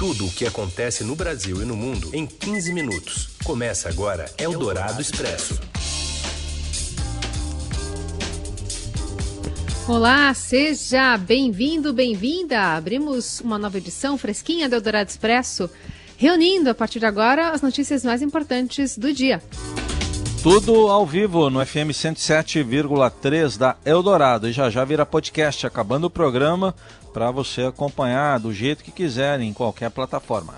Tudo o que acontece no Brasil e no mundo em 15 minutos. Começa agora Eldorado Expresso. Olá, seja bem-vindo, bem-vinda. Abrimos uma nova edição fresquinha do Eldorado Expresso, reunindo a partir de agora as notícias mais importantes do dia. Tudo ao vivo no FM 107,3 da Eldorado. E já já vira podcast, acabando o programa, para você acompanhar do jeito que quiser em qualquer plataforma.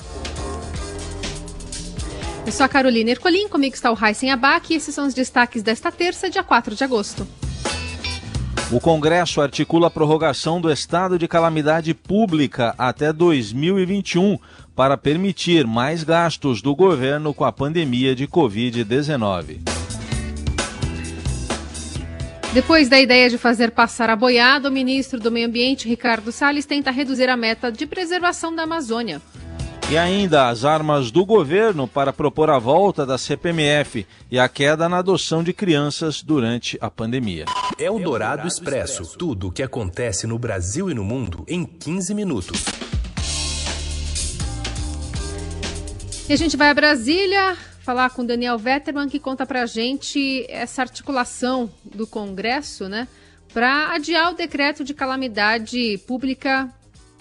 Eu sou a Carolina Ercolim, comigo está o Raíssen Abac e esses são os destaques desta terça, dia 4 de agosto. O Congresso articula a prorrogação do estado de calamidade pública até 2021 para permitir mais gastos do governo com a pandemia de Covid-19. Depois da ideia de fazer passar a boiada, o ministro do Meio Ambiente, Ricardo Salles, tenta reduzir a meta de preservação da Amazônia. E ainda as armas do governo para propor a volta da CPMF e a queda na adoção de crianças durante a pandemia. É o Dourado Expresso. Tudo o que acontece no Brasil e no mundo em 15 minutos. E a gente vai a Brasília falar com Daniel Vetterman, que conta pra gente essa articulação do Congresso, né, para adiar o decreto de calamidade pública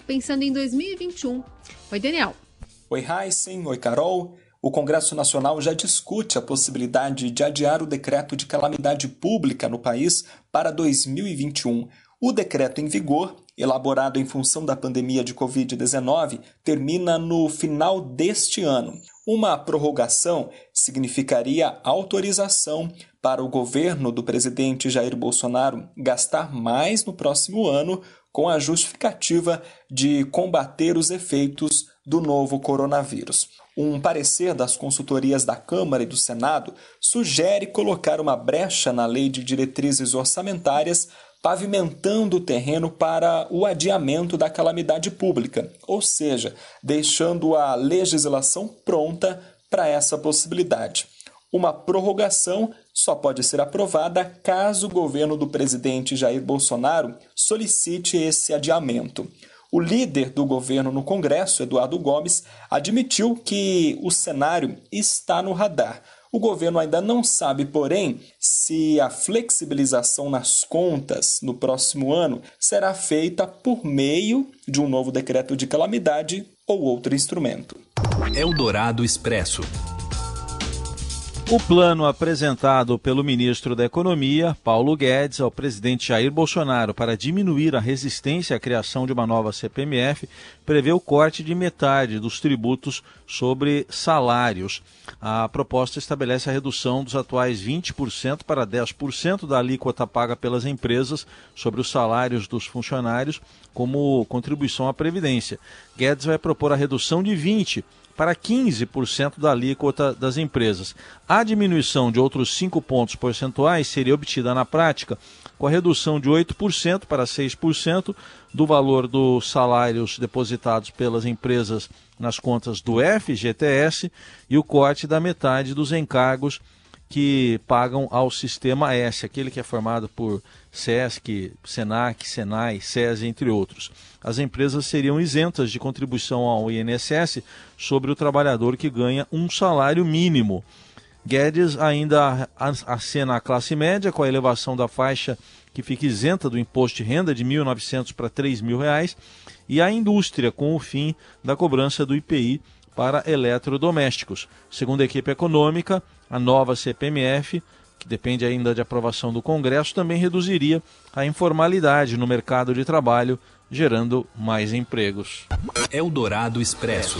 pensando em 2021. Oi, Daniel. Oi, Heisen. Oi, Carol. O Congresso Nacional já discute a possibilidade de adiar o decreto de calamidade pública no país para 2021. O decreto em vigor, elaborado em função da pandemia de Covid-19, termina no final deste ano. Uma prorrogação significaria autorização para o governo do presidente Jair Bolsonaro gastar mais no próximo ano com a justificativa de combater os efeitos do novo coronavírus. Um parecer das consultorias da Câmara e do Senado sugere colocar uma brecha na lei de diretrizes orçamentárias pavimentando o terreno para o adiamento da calamidade pública, ou seja, deixando a legislação pronta para essa possibilidade. Uma prorrogação só pode ser aprovada caso o governo do presidente Jair Bolsonaro solicite esse adiamento. O líder do governo no Congresso, Eduardo Gomes, admitiu que o cenário está no radar o governo ainda não sabe, porém, se a flexibilização nas contas no próximo ano será feita por meio de um novo decreto de calamidade ou outro instrumento. Eldorado Expresso. O plano apresentado pelo ministro da Economia, Paulo Guedes, ao presidente Jair Bolsonaro para diminuir a resistência à criação de uma nova CPMF prevê o corte de metade dos tributos sobre salários. A proposta estabelece a redução dos atuais 20% para 10% da alíquota paga pelas empresas sobre os salários dos funcionários como contribuição à Previdência. Guedes vai propor a redução de 20% para 15% da alíquota das empresas. A diminuição de outros 5 pontos percentuais seria obtida na prática com a redução de 8% para 6% do valor dos salários depositados pelas empresas nas contas do FGTS e o corte da metade dos encargos que pagam ao Sistema S, aquele que é formado por SESC, SENAC, SENAI, SES, entre outros. As empresas seriam isentas de contribuição ao INSS sobre o trabalhador que ganha um salário mínimo. Guedes ainda acena a classe média com a elevação da faixa que fica isenta do imposto de renda de R$ 1.900 para R$ 3.000 e a indústria com o fim da cobrança do IPI para eletrodomésticos. Segundo a equipe econômica, a nova CPMF, que depende ainda de aprovação do Congresso, também reduziria a informalidade no mercado de trabalho, gerando mais empregos. Eldorado Expresso.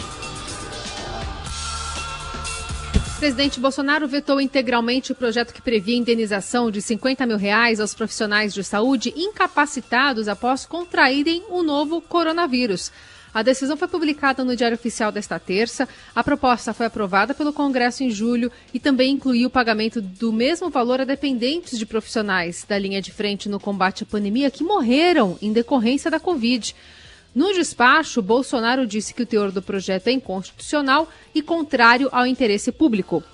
O presidente Bolsonaro vetou integralmente o projeto que previa indenização de 50 mil reais aos profissionais de saúde incapacitados após contraírem o novo coronavírus. A decisão foi publicada no Diário Oficial desta terça. A proposta foi aprovada pelo Congresso em julho e também incluiu o pagamento do mesmo valor a dependentes de profissionais da linha de frente no combate à pandemia que morreram em decorrência da Covid. No despacho, Bolsonaro disse que o teor do projeto é inconstitucional e contrário ao interesse público.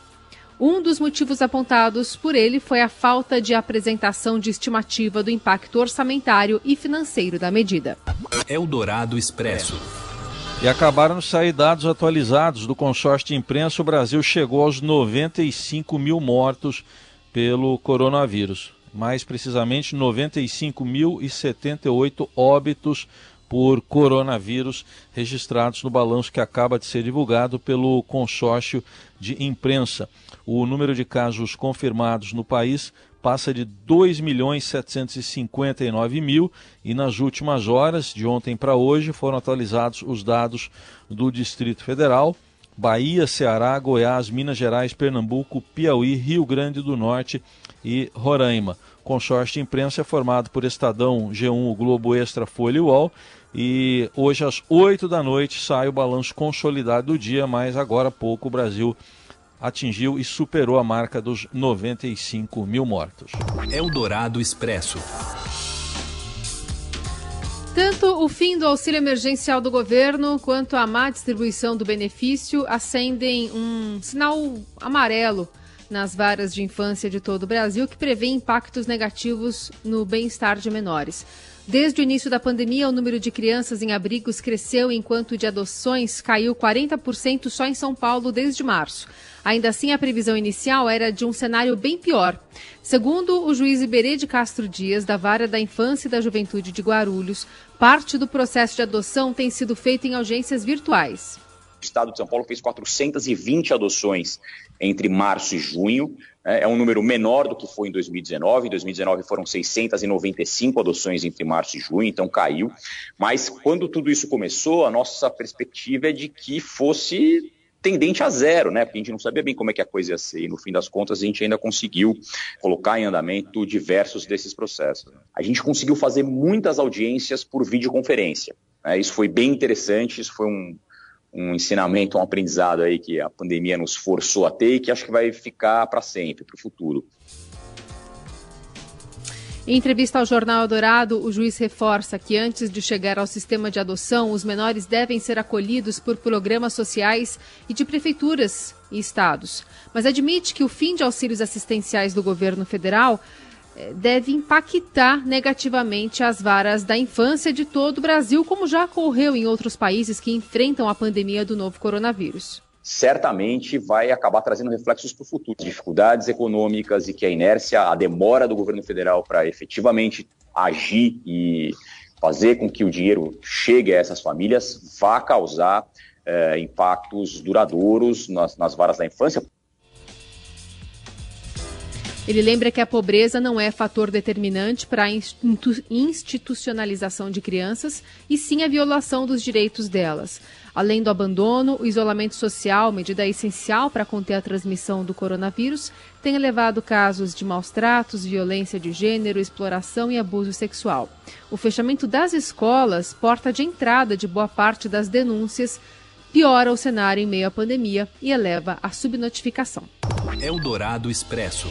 Um dos motivos apontados por ele foi a falta de apresentação de estimativa do impacto orçamentário e financeiro da medida. Eldorado Expresso. E acabaram de sair dados atualizados do consórcio de imprensa. O Brasil chegou aos 95 mil mortos pelo coronavírus. Mais precisamente, 95.078 óbitos por coronavírus registrados no balanço que acaba de ser divulgado pelo consórcio de imprensa. O número de casos confirmados no país passa de 2 milhões 759 mil e nas últimas horas, de ontem para hoje, foram atualizados os dados do Distrito Federal, Bahia, Ceará, Goiás, Minas Gerais, Pernambuco, Piauí, Rio Grande do Norte e Roraima. O consórcio de imprensa é formado por Estadão, G1, Globo Extra, Folha e UOL. E hoje às 8 da noite sai o balanço consolidado do dia, mas agora há pouco o Brasil atingiu e superou a marca dos 95 mil mortos. Eldorado Expresso. Tanto o fim do auxílio emergencial do governo quanto a má distribuição do benefício acendem um sinal amarelo nas varas de infância de todo o Brasil que prevê impactos negativos no bem-estar de menores. Desde o início da pandemia, o número de crianças em abrigos cresceu, enquanto de adoções caiu 40% só em São Paulo desde março. Ainda assim, a previsão inicial era de um cenário bem pior. Segundo o juiz Iberê de Castro Dias, da Vara da Infância e da Juventude de Guarulhos, parte do processo de adoção tem sido feito em audiências virtuais. O estado de São Paulo fez 420 adoções entre março e junho. É, é um número menor do que foi em 2019. Em 2019 foram 695 adoções entre março e junho, então caiu. Mas quando tudo isso começou, a nossa perspectiva é de que fosse tendente a zero, né? Porque a gente não sabia bem como é que a coisa ia ser. E no fim das contas, a gente ainda conseguiu colocar em andamento diversos desses processos. A gente conseguiu fazer muitas audiências por videoconferência. Né? Isso foi bem interessante, isso foi um, um ensinamento, um aprendizado aí que a pandemia nos forçou a ter e que acho que vai ficar para sempre, para o futuro. Em entrevista ao Jornal Dourado, o juiz reforça que antes de chegar ao sistema de adoção, os menores devem ser acolhidos por programas sociais e de prefeituras e estados. Mas admite que o fim de auxílios assistenciais do governo federal deve impactar negativamente as varas da infância de todo o Brasil, como já ocorreu em outros países que enfrentam a pandemia do novo coronavírus certamente vai acabar trazendo reflexos para o futuro. Dificuldades econômicas e que a inércia, a demora do governo federal para efetivamente agir e fazer com que o dinheiro chegue a essas famílias vá causar é, impactos duradouros nas, nas varas da infância, ele lembra que a pobreza não é fator determinante para a institucionalização de crianças, e sim a violação dos direitos delas. Além do abandono, o isolamento social, medida essencial para conter a transmissão do coronavírus, tem elevado casos de maus tratos, violência de gênero, exploração e abuso sexual. O fechamento das escolas, porta de entrada de boa parte das denúncias, piora o cenário em meio à pandemia e eleva a subnotificação. Eldorado Expresso.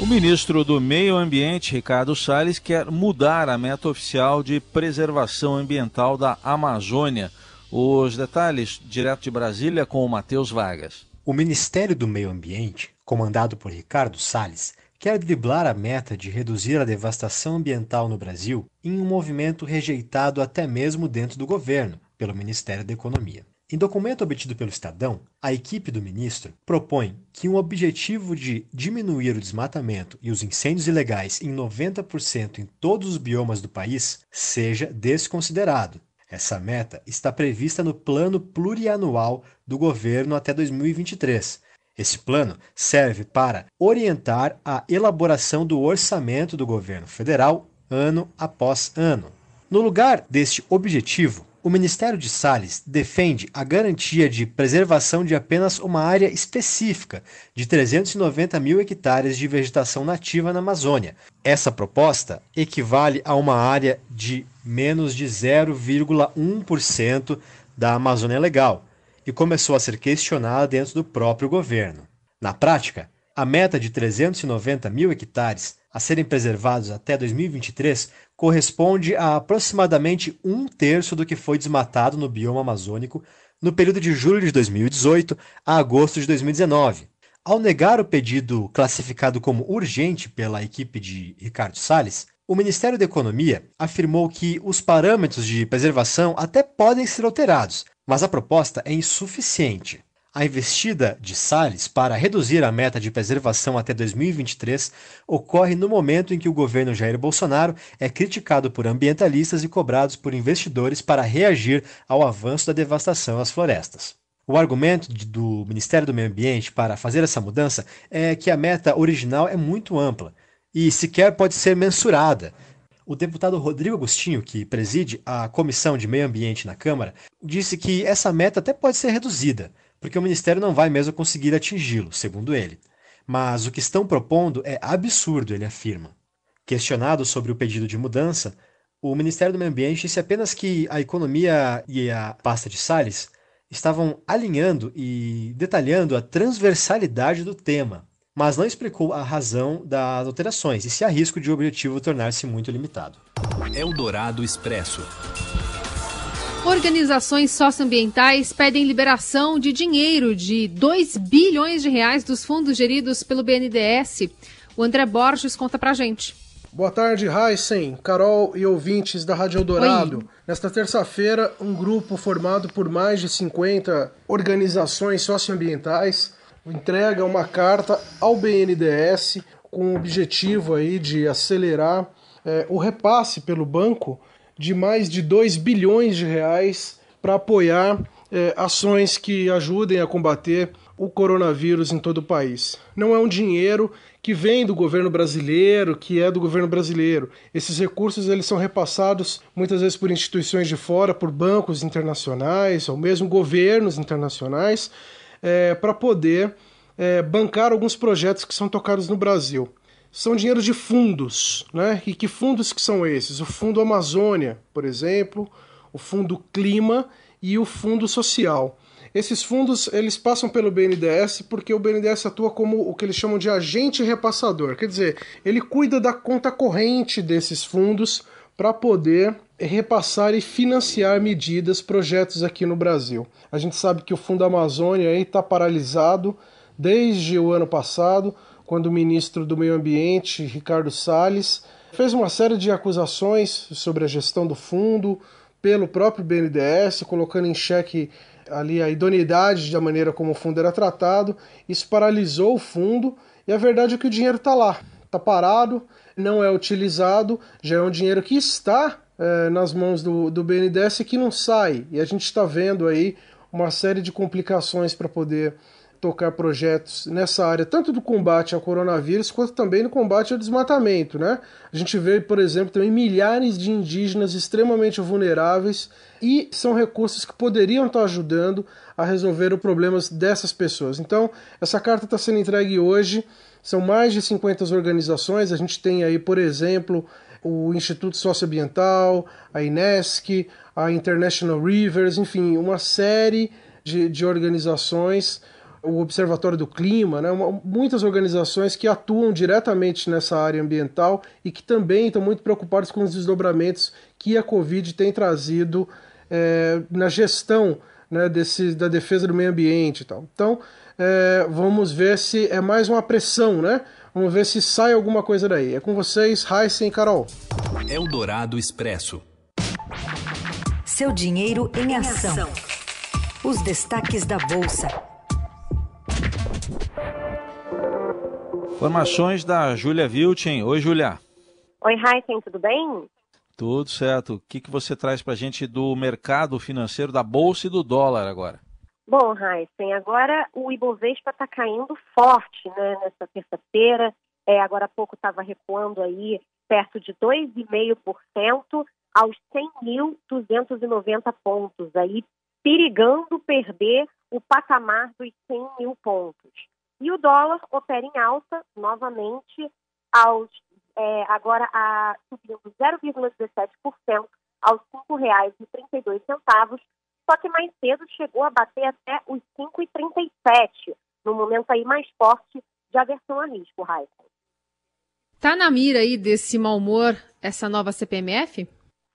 O ministro do Meio Ambiente, Ricardo Salles, quer mudar a meta oficial de preservação ambiental da Amazônia. Os detalhes direto de Brasília com o Matheus Vargas. O Ministério do Meio Ambiente, comandado por Ricardo Salles, quer driblar a meta de reduzir a devastação ambiental no Brasil em um movimento rejeitado até mesmo dentro do governo, pelo Ministério da Economia. Em documento obtido pelo Estadão, a equipe do ministro propõe que um objetivo de diminuir o desmatamento e os incêndios ilegais em 90% em todos os biomas do país seja desconsiderado. Essa meta está prevista no Plano Plurianual do governo até 2023. Esse plano serve para orientar a elaboração do orçamento do governo federal ano após ano. No lugar deste objetivo, o Ministério de Salles defende a garantia de preservação de apenas uma área específica de 390 mil hectares de vegetação nativa na Amazônia. Essa proposta equivale a uma área de menos de 0,1% da Amazônia Legal e começou a ser questionada dentro do próprio governo. Na prática, a meta de 390 mil hectares a serem preservados até 2023 corresponde a aproximadamente um terço do que foi desmatado no bioma amazônico no período de julho de 2018 a agosto de 2019. Ao negar o pedido classificado como urgente pela equipe de Ricardo Salles, O Ministério da Economia afirmou que os parâmetros de preservação até podem ser alterados, mas a proposta é insuficiente. A investida de Salles para reduzir a meta de preservação até 2023 ocorre no momento em que o governo Jair Bolsonaro é criticado por ambientalistas e cobrados por investidores para reagir ao avanço da devastação às florestas. O argumento do Ministério do Meio Ambiente para fazer essa mudança é que a meta original é muito ampla e sequer pode ser mensurada. O deputado Rodrigo Agostinho, que preside a Comissão de Meio Ambiente na Câmara, disse que essa meta até pode ser reduzida porque o Ministério não vai mesmo conseguir atingi-lo, segundo ele. Mas o que estão propondo é absurdo, ele afirma. Questionado sobre o pedido de mudança, o Ministério do Meio Ambiente disse apenas que a economia e a pasta de Salles estavam alinhando e detalhando a transversalidade do tema, mas não explicou a razão das alterações e se há risco de o objetivo tornar-se muito limitado. Eldorado Expresso. Organizações socioambientais pedem liberação de dinheiro de 2 bilhões de reais dos fundos geridos pelo BNDES. O André Borges conta pra gente. Boa tarde, Heisen, Carol e ouvintes da Rádio Eldorado. Oi. Nesta terça-feira, um grupo formado por mais de 50 organizações socioambientais entrega uma carta ao BNDES com o objetivo aí de acelerar é, o repasse pelo banco de mais de 2 bilhões de reais para apoiar é, ações que ajudem a combater o coronavírus em todo o país. Não é um dinheiro que vem do governo brasileiro, que é do governo brasileiro. Esses recursos eles são repassados muitas vezes por instituições de fora, por bancos internacionais ou mesmo governos internacionais, é, para poder é, bancar alguns projetos que são tocados no Brasil são dinheiro de fundos, né? E que fundos que são esses? O Fundo Amazônia, por exemplo, o Fundo Clima e o Fundo Social. Esses fundos eles passam pelo BNDES porque o BNDES atua como o que eles chamam de agente repassador, quer dizer, ele cuida da conta corrente desses fundos para poder repassar e financiar medidas, projetos aqui no Brasil. A gente sabe que o Fundo Amazônia está paralisado desde o ano passado quando o ministro do Meio Ambiente, Ricardo Salles, fez uma série de acusações sobre a gestão do fundo pelo próprio BNDES, colocando em xeque ali a idoneidade da maneira como o fundo era tratado. Isso paralisou o fundo e a verdade é que o dinheiro está lá, está parado, não é utilizado, já é um dinheiro que está é, nas mãos do, do BNDES e que não sai. E a gente está vendo aí uma série de complicações para poder tocar projetos nessa área, tanto do combate ao coronavírus, quanto também no combate ao desmatamento. Né? A gente vê, por exemplo, também milhares de indígenas extremamente vulneráveis e são recursos que poderiam estar ajudando a resolver os problemas dessas pessoas. Então, essa carta está sendo entregue hoje, são mais de 50 organizações, a gente tem aí, por exemplo, o Instituto Socioambiental, a INESC, a International Rivers, enfim, uma série de, de organizações o Observatório do Clima, né, uma, muitas organizações que atuam diretamente nessa área ambiental e que também estão muito preocupadas com os desdobramentos que a Covid tem trazido é, na gestão né, desse, da defesa do meio ambiente e tal. Então, é, vamos ver se é mais uma pressão, né? Vamos ver se sai alguma coisa daí. É com vocês, Heisen e Carol. Eldorado Expresso. Seu dinheiro em ação. Os destaques da Bolsa. Informações da Júlia Vilchen. Oi, Júlia. Oi, Heisen, tudo bem? Tudo certo. O que, que você traz para a gente do mercado financeiro, da Bolsa e do dólar agora? Bom, Heisen, agora o Ibovespa está caindo forte né, nessa terça-feira. É, agora há pouco estava recuando aí perto de 2,5% aos 100.290 pontos, aí perigando perder o patamar dos 100 mil pontos. E o dólar opera em alta novamente aos é, agora a, subindo 0,17% aos R$ 5,32, só que mais cedo chegou a bater até os 5,37, no momento aí mais forte de aversão a risco, Raíssa. Tá na mira aí desse mau humor essa nova CPMF?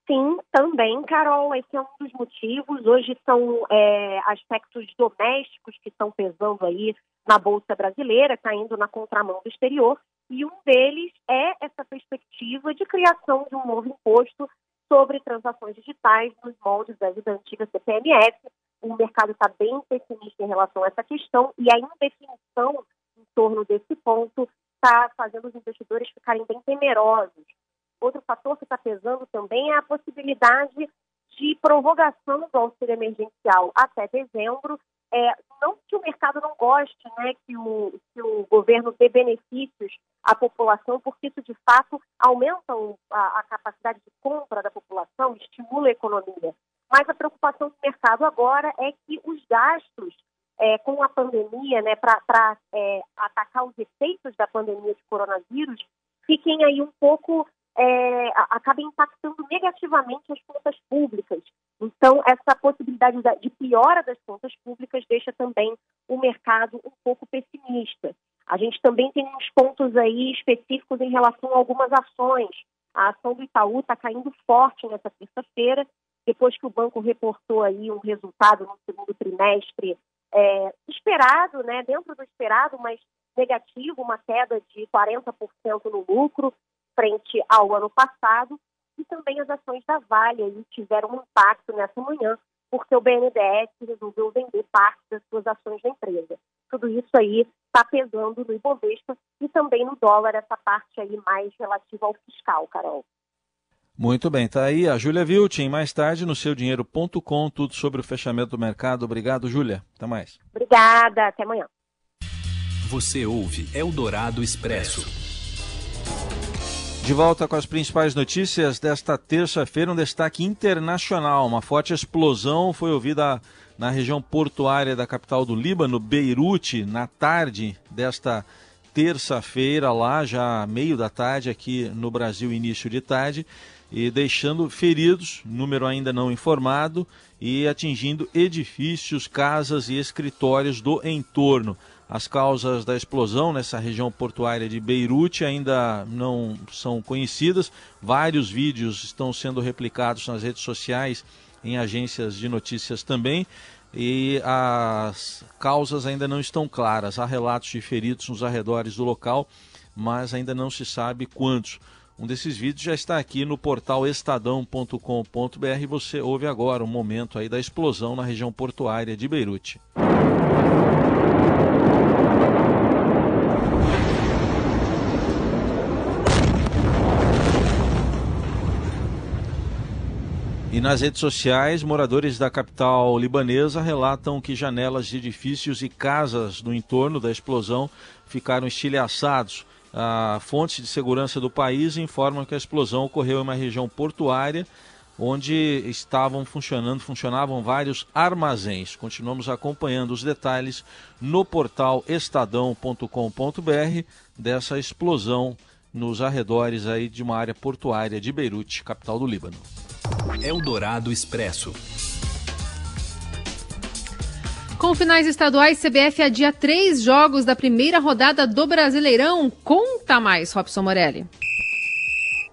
Sim, também, Carol, esse é um dos motivos. Hoje são é, aspectos domésticos que estão pesando aí na Bolsa Brasileira, caindo na contramão do exterior, e um deles é essa perspectiva de criação de um novo imposto sobre transações digitais nos moldes da antiga CPMF. O mercado está bem pessimista em relação a essa questão e a indefinição em torno desse ponto está fazendo os investidores ficarem bem temerosos Outro fator que está pesando também é a possibilidade de prorrogação do auxílio emergencial até dezembro. É, não que o mercado não goste né, que, o, que o governo dê benefícios à população, porque isso de fato aumenta a, a capacidade de compra da população, estimula a economia. Mas a preocupação do mercado agora é que os gastos é, com a pandemia, né, para é, atacar os efeitos da pandemia de coronavírus, fiquem aí um pouco é, acaba impactando negativamente as contas públicas. Então, essa possibilidade de piora das contas públicas deixa também o mercado um pouco pessimista. A gente também tem uns pontos aí específicos em relação a algumas ações. A ação do Itaú está caindo forte nessa terça-feira, depois que o banco reportou aí um resultado no segundo trimestre é, esperado, né, dentro do esperado, mas negativo, uma queda de 40% no lucro frente ao ano passado, e também as ações da Vale tiveram um impacto nessa manhã, porque o BNDES resolveu vender parte das suas ações da empresa. Tudo isso aí está pesando no Ibovespa e também no dólar, essa parte aí mais relativa ao fiscal, Carol. Muito bem, tá aí a Júlia Viltin, mais tarde no seudinheiro.com, tudo sobre o fechamento do mercado. Obrigado, Júlia. Até mais. Obrigada, até amanhã. Você ouve Eldorado Expresso. De volta com as principais notícias desta terça-feira, um destaque internacional. Uma forte explosão foi ouvida na região portuária da capital do Líbano, Beirute, na tarde desta terça-feira, lá já meio da tarde, aqui no Brasil, início de tarde, e deixando feridos, número ainda não informado, e atingindo edifícios, casas e escritórios do entorno. As causas da explosão nessa região portuária de Beirute ainda não são conhecidas. Vários vídeos estão sendo replicados nas redes sociais, em agências de notícias também, e as causas ainda não estão claras. Há relatos de feridos nos arredores do local, mas ainda não se sabe quantos. Um desses vídeos já está aqui no portal estadão.com.br. Você ouve agora o um momento aí da explosão na região portuária de Beirute. Nas redes sociais, moradores da capital libanesa relatam que janelas de edifícios e casas no entorno da explosão ficaram estilhaçados. A fontes de segurança do país informam que a explosão ocorreu em uma região portuária onde estavam funcionando, funcionavam vários armazéns. Continuamos acompanhando os detalhes no portal estadão.com.br dessa explosão nos arredores aí de uma área portuária de Beirute, capital do Líbano. Eldorado Expresso. Com finais estaduais, CBF adia três jogos da primeira rodada do Brasileirão. Conta mais, Robson Morelli.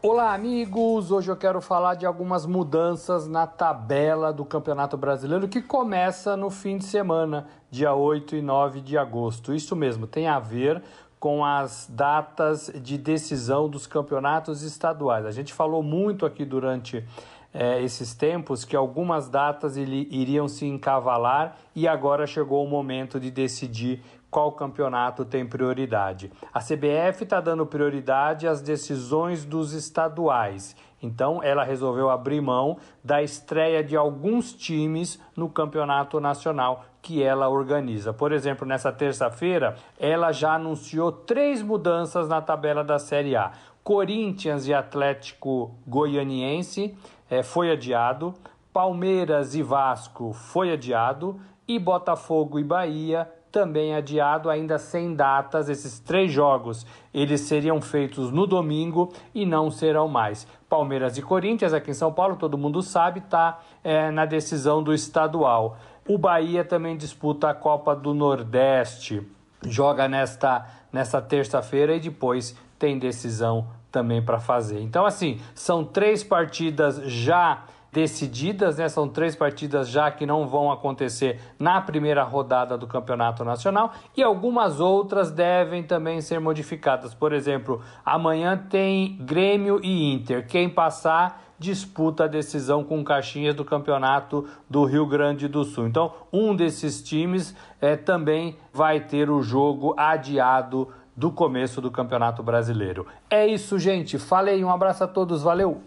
Olá, amigos! Hoje eu quero falar de algumas mudanças na tabela do Campeonato Brasileiro que começa no fim de semana, dia 8 e 9 de agosto. Isso mesmo, tem a ver com as datas de decisão dos campeonatos estaduais. A gente falou muito aqui durante é, esses tempos que algumas datas ele, iriam se encavalar e agora chegou o momento de decidir qual campeonato tem prioridade. A CBF está dando prioridade às decisões dos estaduais. Então, ela resolveu abrir mão da estreia de alguns times no campeonato nacional que ela organiza. Por exemplo, nessa terça-feira, ela já anunciou três mudanças na tabela da Série A. Corinthians e Atlético Goianiense é, foi adiado, Palmeiras e Vasco foi adiado e Botafogo e Bahia também adiado, ainda sem datas. Esses três jogos eles seriam feitos no domingo e não serão mais. Palmeiras e Corinthians, aqui em São Paulo, todo mundo sabe, está é, na decisão do estadual. O Bahia também disputa a Copa do Nordeste, joga nesta, nesta terça-feira e depois tem decisão também para fazer. Então, assim, são três partidas já decididas, né? São três partidas já que não vão acontecer na primeira rodada do Campeonato Nacional e algumas outras devem também ser modificadas. Por exemplo, amanhã tem Grêmio e Inter. Quem passar disputa a decisão com Caxias do Campeonato do Rio Grande do Sul. Então, um desses times é, também vai ter o jogo adiado do começo do Campeonato Brasileiro. É isso, gente. Falei, um abraço a todos, valeu.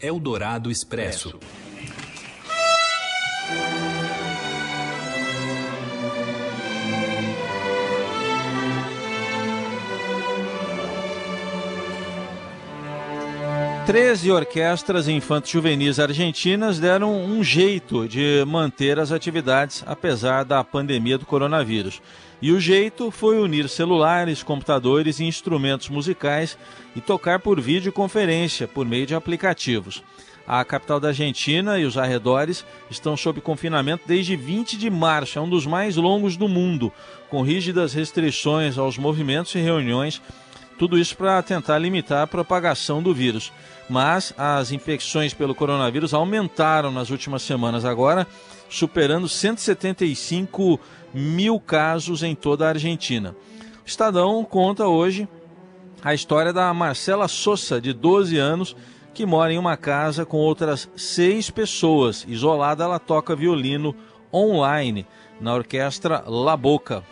Eldorado Expresso. Treze orquestras infanto-juvenis argentinas deram um jeito de manter as atividades apesar da pandemia do coronavírus. E o jeito foi unir celulares, computadores e instrumentos musicais e tocar por videoconferência por meio de aplicativos. A capital da Argentina e os arredores estão sob confinamento desde 20 de março, é um dos mais longos do mundo, com rígidas restrições aos movimentos e reuniões, tudo isso para tentar limitar a propagação do vírus. Mas as infecções pelo coronavírus aumentaram nas últimas semanas agora, superando 175 mil casos em toda a Argentina. O Estadão conta hoje a história da Marcela Sosa, de 12 anos, que mora em uma casa com outras seis pessoas. Isolada, ela toca violino online na orquestra La Boca.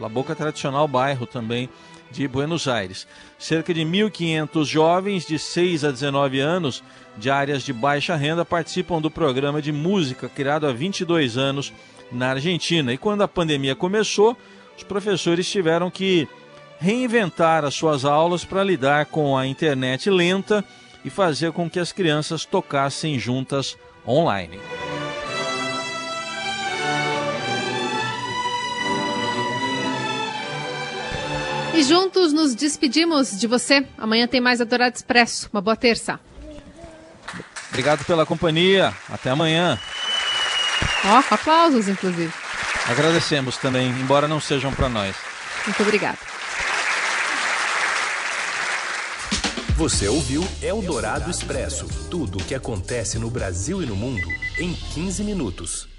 La Boca é tradicional bairro também de Buenos Aires. Cerca de 1.500 jovens de 6 a 19 anos de áreas de baixa renda participam do programa de música criado há 22 anos na Argentina. E quando a pandemia começou, os professores tiveram que reinventar as suas aulas para lidar com a internet lenta e fazer com que as crianças tocassem juntas online. Juntos nos despedimos de você. Amanhã tem mais Adorado Expresso. Uma boa terça. Obrigado pela companhia. Até amanhã. Ó, oh, aplausos, inclusive. Agradecemos também, embora não sejam para nós. Muito obrigada. Você ouviu Eldorado Expresso tudo o que acontece no Brasil e no mundo em 15 minutos.